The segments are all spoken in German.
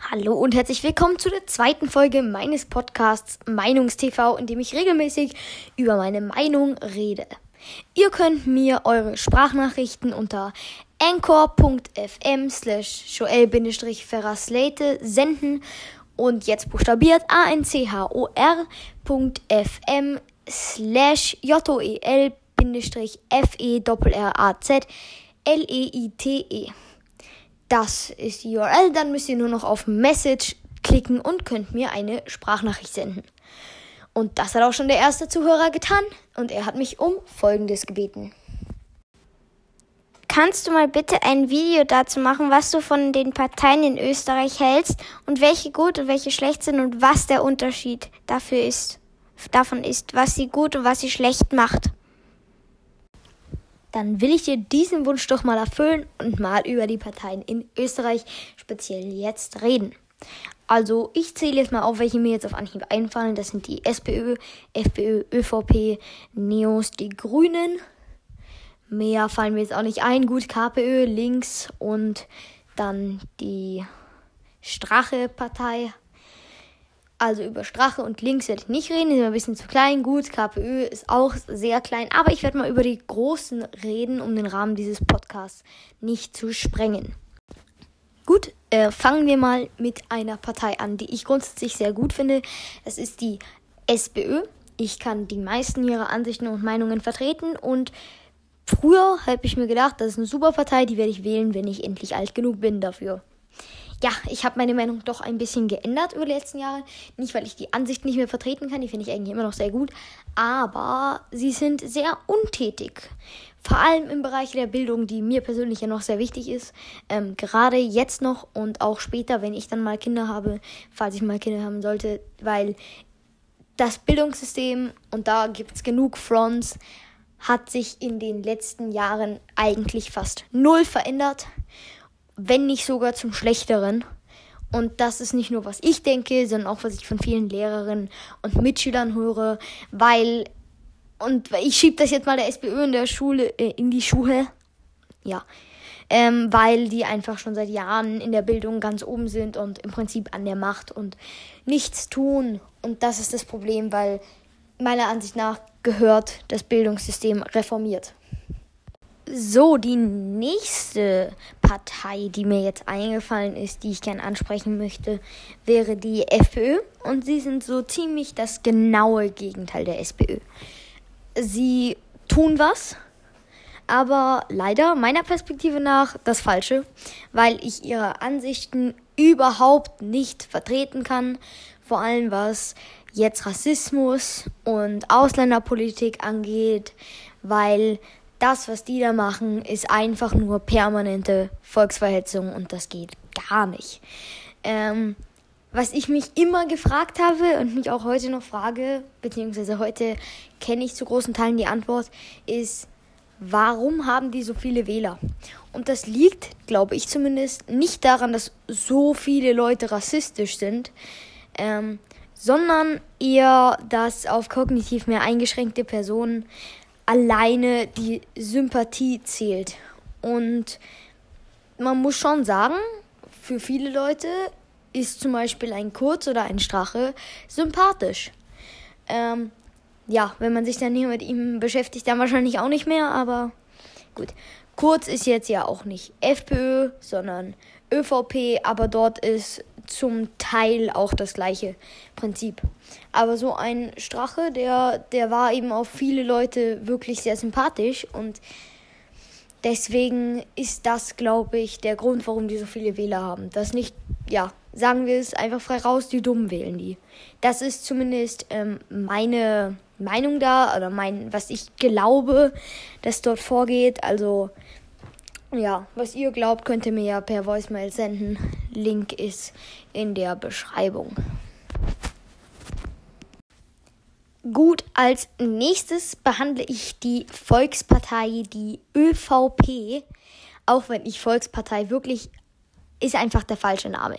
Hallo und herzlich willkommen zu der zweiten Folge meines Podcasts Meinungstv, in dem ich regelmäßig über meine Meinung rede. Ihr könnt mir eure Sprachnachrichten unter anchor.fm slash joel-ferraslate senden und jetzt buchstabiert anchor.fm slash joel-f-e-r-r-a-z l-e-i-t-e. Das ist die URL. Dann müsst ihr nur noch auf Message klicken und könnt mir eine Sprachnachricht senden. Und das hat auch schon der erste Zuhörer getan und er hat mich um Folgendes gebeten. Kannst du mal bitte ein Video dazu machen, was du von den Parteien in Österreich hältst und welche gut und welche schlecht sind und was der Unterschied dafür ist, davon ist, was sie gut und was sie schlecht macht? Dann will ich dir diesen Wunsch doch mal erfüllen und mal über die Parteien in Österreich speziell jetzt reden. Also ich zähle jetzt mal auf, welche mir jetzt auf Anhieb einfallen. Das sind die SPÖ, FPÖ, ÖVP, NEOS, die Grünen. Mehr fallen mir jetzt auch nicht ein. Gut, KPÖ, links und dann die Strache-Partei also über Strache und Links werde ich nicht reden, die sind ein bisschen zu klein. Gut, KPÖ ist auch sehr klein, aber ich werde mal über die großen reden, um den Rahmen dieses Podcasts nicht zu sprengen. Gut, äh, fangen wir mal mit einer Partei an, die ich grundsätzlich sehr gut finde. Das ist die SPÖ. Ich kann die meisten ihrer Ansichten und Meinungen vertreten und früher habe ich mir gedacht, das ist eine super Partei, die werde ich wählen, wenn ich endlich alt genug bin dafür ja, ich habe meine Meinung doch ein bisschen geändert über die letzten Jahre. Nicht, weil ich die Ansicht nicht mehr vertreten kann, die finde ich eigentlich immer noch sehr gut, aber sie sind sehr untätig. Vor allem im Bereich der Bildung, die mir persönlich ja noch sehr wichtig ist. Ähm, gerade jetzt noch und auch später, wenn ich dann mal Kinder habe, falls ich mal Kinder haben sollte, weil das Bildungssystem, und da gibt es genug Fronts, hat sich in den letzten Jahren eigentlich fast null verändert wenn nicht sogar zum Schlechteren. Und das ist nicht nur, was ich denke, sondern auch, was ich von vielen Lehrerinnen und Mitschülern höre, weil, und ich schiebe das jetzt mal der SPÖ in der Schule, äh, in die Schule, ja, ähm, weil die einfach schon seit Jahren in der Bildung ganz oben sind und im Prinzip an der Macht und nichts tun. Und das ist das Problem, weil meiner Ansicht nach gehört das Bildungssystem reformiert. So, die nächste Partei, die mir jetzt eingefallen ist, die ich gerne ansprechen möchte, wäre die FPÖ. Und sie sind so ziemlich das genaue Gegenteil der SPÖ. Sie tun was, aber leider meiner Perspektive nach das Falsche, weil ich ihre Ansichten überhaupt nicht vertreten kann. Vor allem was jetzt Rassismus und Ausländerpolitik angeht, weil das, was die da machen, ist einfach nur permanente Volksverhetzung und das geht gar nicht. Ähm, was ich mich immer gefragt habe und mich auch heute noch frage, beziehungsweise heute kenne ich zu großen Teilen die Antwort, ist, warum haben die so viele Wähler? Und das liegt, glaube ich zumindest, nicht daran, dass so viele Leute rassistisch sind, ähm, sondern eher, dass auf kognitiv mehr eingeschränkte Personen alleine die Sympathie zählt. Und man muss schon sagen, für viele Leute ist zum Beispiel ein Kurz oder ein Strache sympathisch. Ähm, ja, wenn man sich dann hier mit ihm beschäftigt, dann wahrscheinlich auch nicht mehr, aber gut. Kurz ist jetzt ja auch nicht FPÖ, sondern ÖVP, aber dort ist zum Teil auch das gleiche Prinzip. Aber so ein Strache, der, der war eben auf viele Leute wirklich sehr sympathisch und deswegen ist das, glaube ich, der Grund, warum die so viele Wähler haben. Das nicht, ja, sagen wir es einfach frei raus, die Dummen wählen die. Das ist zumindest ähm, meine Meinung da oder mein, was ich glaube, dass dort vorgeht. Also ja, was ihr glaubt, könnt ihr mir ja per Voicemail senden. Link ist in der Beschreibung. Gut, als nächstes behandle ich die Volkspartei, die ÖVP. Auch wenn ich Volkspartei wirklich ist einfach der falsche Name.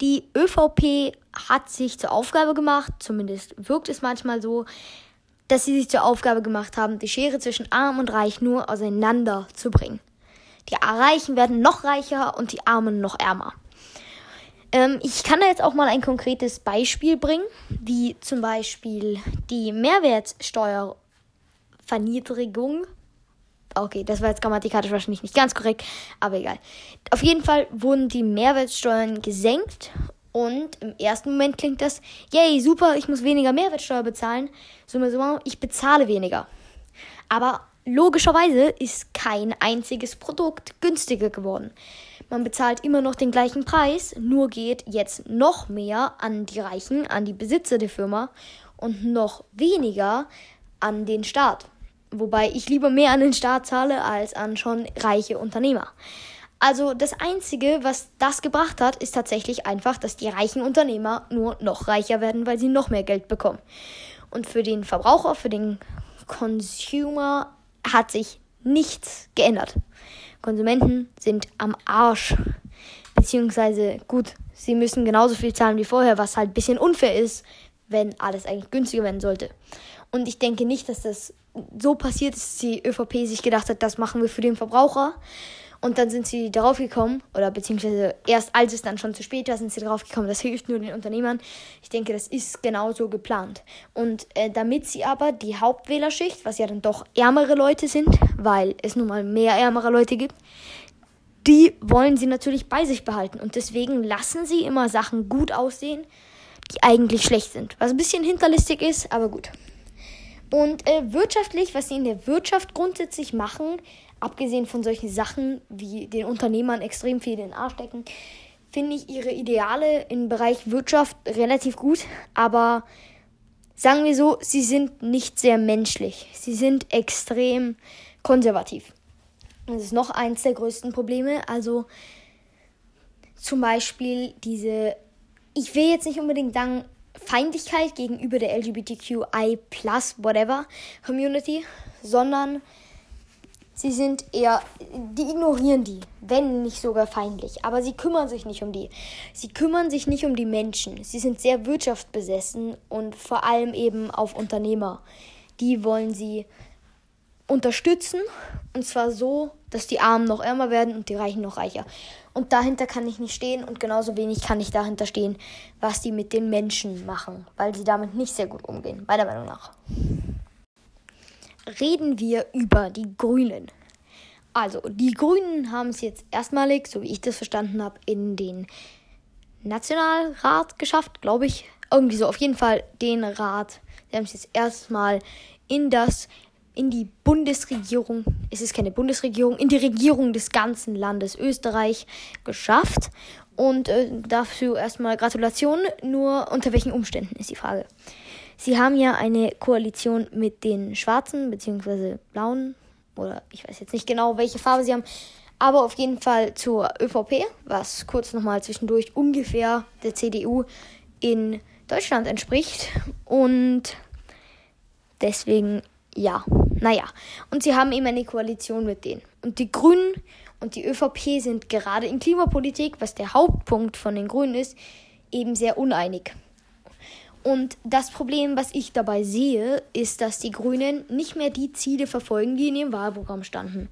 Die ÖVP hat sich zur Aufgabe gemacht, zumindest wirkt es manchmal so, dass sie sich zur Aufgabe gemacht haben, die Schere zwischen Arm und Reich nur auseinander zu bringen. Die Reichen werden noch reicher und die Armen noch ärmer. Ähm, ich kann da jetzt auch mal ein konkretes Beispiel bringen, wie zum Beispiel die Mehrwertsteuerverniedrigung. Okay, das war jetzt grammatikalisch wahrscheinlich nicht ganz korrekt, aber egal. Auf jeden Fall wurden die Mehrwertsteuern gesenkt und im ersten Moment klingt das, yay, super, ich muss weniger Mehrwertsteuer bezahlen. Summe, summe, ich bezahle weniger. Aber logischerweise ist kein einziges Produkt günstiger geworden. Man bezahlt immer noch den gleichen Preis, nur geht jetzt noch mehr an die Reichen, an die Besitzer der Firma und noch weniger an den Staat. Wobei ich lieber mehr an den Staat zahle als an schon reiche Unternehmer. Also das Einzige, was das gebracht hat, ist tatsächlich einfach, dass die reichen Unternehmer nur noch reicher werden, weil sie noch mehr Geld bekommen. Und für den Verbraucher, für den Consumer hat sich nichts geändert. Konsumenten sind am Arsch. Beziehungsweise, gut, sie müssen genauso viel zahlen wie vorher, was halt ein bisschen unfair ist, wenn alles eigentlich günstiger werden sollte. Und ich denke nicht, dass das so passiert ist, dass die ÖVP sich gedacht hat, das machen wir für den Verbraucher, und dann sind sie darauf gekommen, oder beziehungsweise erst als es dann schon zu spät war, sind sie darauf gekommen, das hilft nur den Unternehmern. Ich denke, das ist genauso geplant. Und äh, damit sie aber die Hauptwählerschicht, was ja dann doch ärmere Leute sind, weil es nun mal mehr ärmere Leute gibt, die wollen sie natürlich bei sich behalten. Und deswegen lassen sie immer Sachen gut aussehen, die eigentlich schlecht sind. Was ein bisschen hinterlistig ist, aber gut. Und äh, wirtschaftlich, was sie in der Wirtschaft grundsätzlich machen, abgesehen von solchen Sachen wie den Unternehmern extrem viel in den Arsch stecken, finde ich ihre Ideale im Bereich Wirtschaft relativ gut, aber sagen wir so, sie sind nicht sehr menschlich. Sie sind extrem konservativ. Das ist noch eins der größten Probleme. Also zum Beispiel diese, ich will jetzt nicht unbedingt sagen, Feindlichkeit gegenüber der LGBTQI whatever Community, sondern Sie sind eher, die ignorieren die, wenn nicht sogar feindlich. Aber sie kümmern sich nicht um die. Sie kümmern sich nicht um die Menschen. Sie sind sehr wirtschaftsbesessen und vor allem eben auf Unternehmer. Die wollen sie unterstützen und zwar so, dass die Armen noch ärmer werden und die Reichen noch reicher. Und dahinter kann ich nicht stehen und genauso wenig kann ich dahinter stehen, was die mit den Menschen machen, weil sie damit nicht sehr gut umgehen, meiner Meinung nach reden wir über die Grünen. Also, die Grünen haben es jetzt erstmalig, so wie ich das verstanden habe, in den Nationalrat geschafft, glaube ich. Irgendwie so, auf jeden Fall den Rat. Sie haben es jetzt erstmal in das, in die Bundesregierung, es ist keine Bundesregierung, in die Regierung des ganzen Landes Österreich geschafft. Und äh, dafür erstmal Gratulation, nur unter welchen Umständen ist die Frage. Sie haben ja eine Koalition mit den Schwarzen bzw. Blauen oder ich weiß jetzt nicht genau, welche Farbe sie haben, aber auf jeden Fall zur ÖVP, was kurz nochmal zwischendurch ungefähr der CDU in Deutschland entspricht und deswegen ja, naja. Und sie haben eben eine Koalition mit denen. Und die Grünen und die ÖVP sind gerade in Klimapolitik, was der Hauptpunkt von den Grünen ist, eben sehr uneinig. Und das Problem, was ich dabei sehe, ist, dass die Grünen nicht mehr die Ziele verfolgen, die in ihrem Wahlprogramm standen,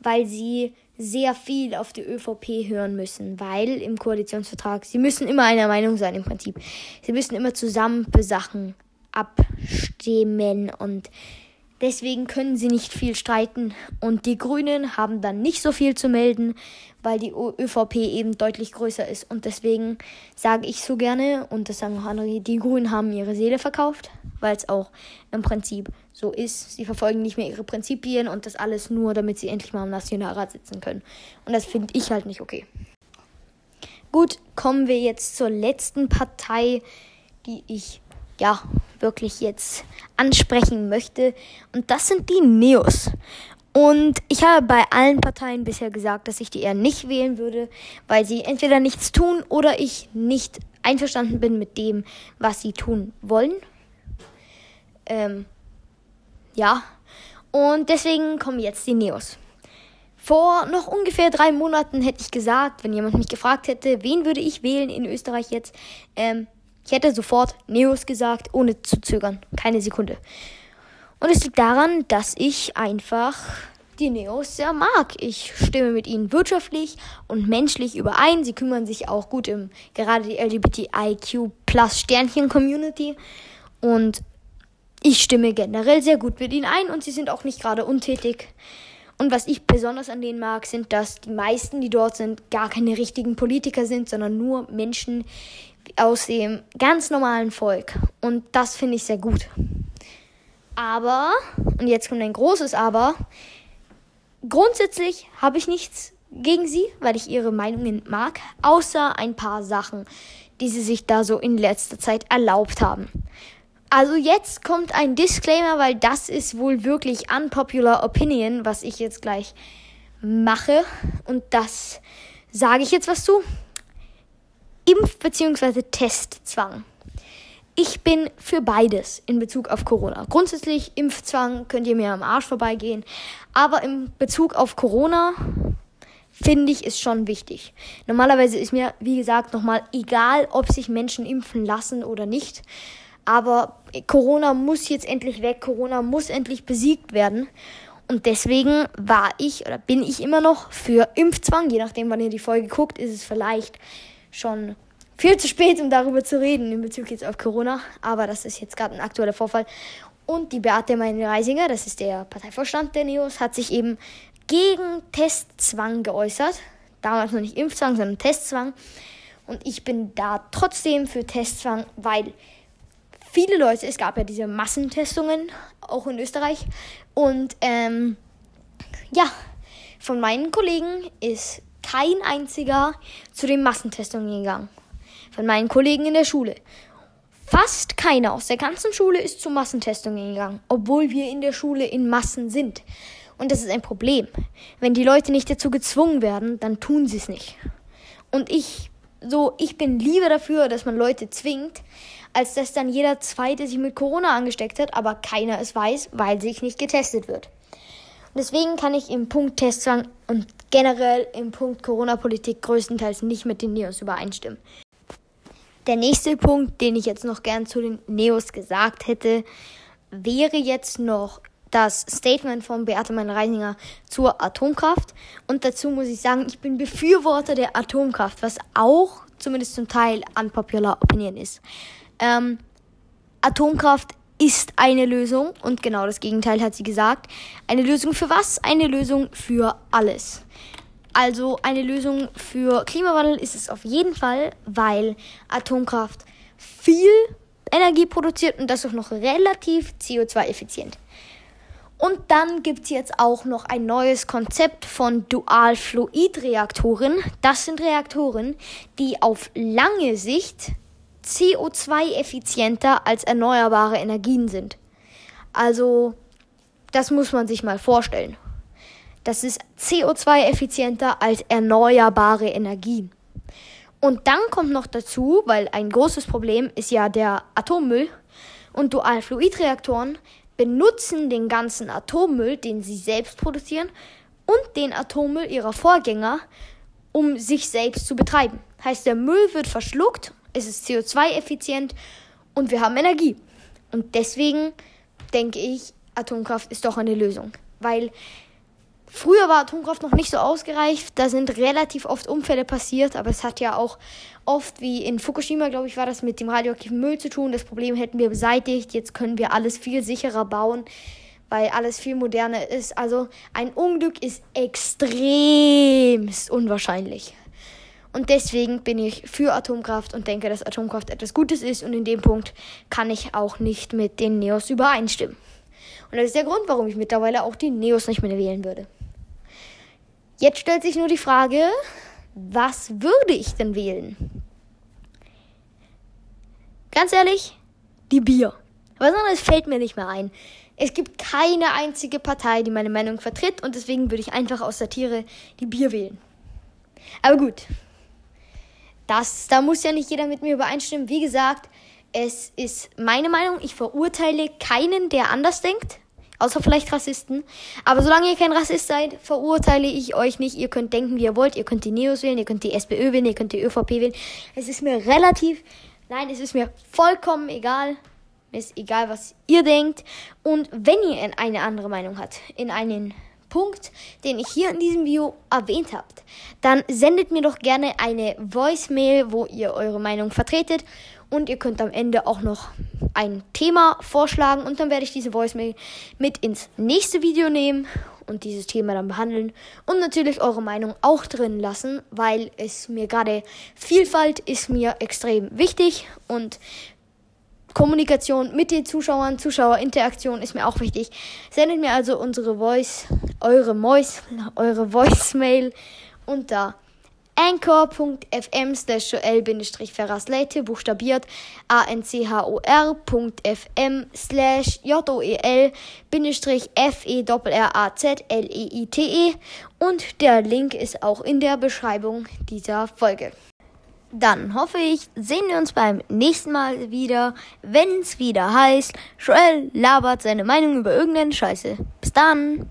weil sie sehr viel auf die ÖVP hören müssen, weil im Koalitionsvertrag, sie müssen immer einer Meinung sein im Prinzip. Sie müssen immer zusammen für Sachen abstimmen und Deswegen können sie nicht viel streiten und die Grünen haben dann nicht so viel zu melden, weil die ÖVP eben deutlich größer ist. Und deswegen sage ich so gerne, und das sagen auch andere, die Grünen haben ihre Seele verkauft, weil es auch im Prinzip so ist. Sie verfolgen nicht mehr ihre Prinzipien und das alles nur, damit sie endlich mal im Nationalrat sitzen können. Und das finde ich halt nicht okay. Gut, kommen wir jetzt zur letzten Partei, die ich ja wirklich jetzt ansprechen möchte. Und das sind die Neos. Und ich habe bei allen Parteien bisher gesagt, dass ich die eher nicht wählen würde, weil sie entweder nichts tun oder ich nicht einverstanden bin mit dem, was sie tun wollen. Ähm, ja. Und deswegen kommen jetzt die Neos. Vor noch ungefähr drei Monaten hätte ich gesagt, wenn jemand mich gefragt hätte, wen würde ich wählen in Österreich jetzt, ähm, ich hätte sofort Neos gesagt, ohne zu zögern. Keine Sekunde. Und es liegt daran, dass ich einfach die Neos sehr mag. Ich stimme mit ihnen wirtschaftlich und menschlich überein. Sie kümmern sich auch gut um gerade die LGBTIQ plus Sternchen Community und ich stimme generell sehr gut mit ihnen ein und sie sind auch nicht gerade untätig. Und was ich besonders an denen mag, sind, dass die meisten, die dort sind, gar keine richtigen Politiker sind, sondern nur Menschen aus dem ganz normalen Volk. Und das finde ich sehr gut. Aber, und jetzt kommt ein großes Aber, grundsätzlich habe ich nichts gegen sie, weil ich ihre Meinungen mag, außer ein paar Sachen, die sie sich da so in letzter Zeit erlaubt haben. Also jetzt kommt ein Disclaimer, weil das ist wohl wirklich unpopular opinion, was ich jetzt gleich mache. Und das sage ich jetzt was zu. Impf- bzw. Testzwang. Ich bin für beides in Bezug auf Corona. Grundsätzlich Impfzwang könnt ihr mir am Arsch vorbeigehen. Aber in Bezug auf Corona finde ich es schon wichtig. Normalerweise ist mir, wie gesagt, nochmal egal, ob sich Menschen impfen lassen oder nicht. Aber Corona muss jetzt endlich weg, Corona muss endlich besiegt werden. Und deswegen war ich oder bin ich immer noch für Impfzwang. Je nachdem, wann ihr die Folge guckt, ist es vielleicht schon viel zu spät, um darüber zu reden in Bezug jetzt auf Corona. Aber das ist jetzt gerade ein aktueller Vorfall. Und die Beate Meine-Reisinger, das ist der Parteivorstand der Neos, hat sich eben gegen Testzwang geäußert. Damals noch nicht Impfzwang, sondern Testzwang. Und ich bin da trotzdem für Testzwang, weil viele Leute, es gab ja diese Massentestungen, auch in Österreich. Und ähm, ja, von meinen Kollegen ist kein einziger zu den Massentestungen gegangen. Von meinen Kollegen in der Schule. Fast keiner aus der ganzen Schule ist zu Massentestungen gegangen, obwohl wir in der Schule in Massen sind. Und das ist ein Problem. Wenn die Leute nicht dazu gezwungen werden, dann tun sie es nicht. Und ich, so, ich bin lieber dafür, dass man Leute zwingt, als dass dann jeder Zweite sich mit Corona angesteckt hat, aber keiner es weiß, weil sich nicht getestet wird. Deswegen kann ich im Punkt Testzwang und generell im Punkt Corona-Politik größtenteils nicht mit den Neos übereinstimmen. Der nächste Punkt, den ich jetzt noch gern zu den Neos gesagt hätte, wäre jetzt noch das Statement von Beate Mein-Reisinger zur Atomkraft. Und dazu muss ich sagen, ich bin Befürworter der Atomkraft, was auch zumindest zum Teil unpopular opinion ist. Ähm, Atomkraft ist eine Lösung und genau das Gegenteil hat sie gesagt. Eine Lösung für was? Eine Lösung für alles. Also eine Lösung für Klimawandel ist es auf jeden Fall, weil Atomkraft viel Energie produziert und das auch noch relativ CO2-effizient. Und dann gibt es jetzt auch noch ein neues Konzept von Dual-Fluid-Reaktoren. Das sind Reaktoren, die auf lange Sicht CO2-effizienter als erneuerbare Energien sind. Also, das muss man sich mal vorstellen. Das ist CO2-effizienter als erneuerbare Energien. Und dann kommt noch dazu, weil ein großes Problem ist ja der Atommüll und Dualfluidreaktoren benutzen den ganzen Atommüll, den sie selbst produzieren, und den Atommüll ihrer Vorgänger, um sich selbst zu betreiben. Heißt, der Müll wird verschluckt es ist CO2-effizient und wir haben Energie. Und deswegen denke ich, Atomkraft ist doch eine Lösung. Weil früher war Atomkraft noch nicht so ausgereift, da sind relativ oft Unfälle passiert, aber es hat ja auch oft, wie in Fukushima, glaube ich, war das mit dem radioaktiven Müll zu tun. Das Problem hätten wir beseitigt, jetzt können wir alles viel sicherer bauen weil alles viel moderner ist. Also ein Unglück ist extremst unwahrscheinlich. Und deswegen bin ich für Atomkraft und denke, dass Atomkraft etwas Gutes ist. Und in dem Punkt kann ich auch nicht mit den Neos übereinstimmen. Und das ist der Grund, warum ich mittlerweile auch die Neos nicht mehr wählen würde. Jetzt stellt sich nur die Frage, was würde ich denn wählen? Ganz ehrlich, die Bier. Was anderes fällt mir nicht mehr ein. Es gibt keine einzige Partei, die meine Meinung vertritt und deswegen würde ich einfach aus Satire die Bier wählen. Aber gut, das, da muss ja nicht jeder mit mir übereinstimmen. Wie gesagt, es ist meine Meinung. Ich verurteile keinen, der anders denkt. Außer vielleicht Rassisten. Aber solange ihr kein Rassist seid, verurteile ich euch nicht. Ihr könnt denken, wie ihr wollt. Ihr könnt die Neos wählen, ihr könnt die SPÖ wählen, ihr könnt die ÖVP wählen. Es ist mir relativ, nein, es ist mir vollkommen egal. Mir ist egal, was ihr denkt. Und wenn ihr eine andere Meinung habt, in einen Punkt, den ich hier in diesem Video erwähnt habt, dann sendet mir doch gerne eine Voicemail, wo ihr eure Meinung vertretet. Und ihr könnt am Ende auch noch ein Thema vorschlagen. Und dann werde ich diese Voicemail mit ins nächste Video nehmen und dieses Thema dann behandeln und natürlich eure Meinung auch drin lassen, weil es mir gerade Vielfalt ist mir extrem wichtig und Kommunikation mit den Zuschauern, Zuschauerinteraktion ist mir auch wichtig. Sendet mir also unsere Voice, eure Mois, eure Voicemail unter anchor.fm slash joel-ferraslate buchstabiert anchor.fm slash joel-f-e-r-a-z-l-e-i-t-e und der Link ist auch in der Beschreibung dieser Folge. Dann hoffe ich, sehen wir uns beim nächsten Mal wieder, wenn es wieder heißt, Joel labert seine Meinung über irgendeine Scheiße. Bis dann!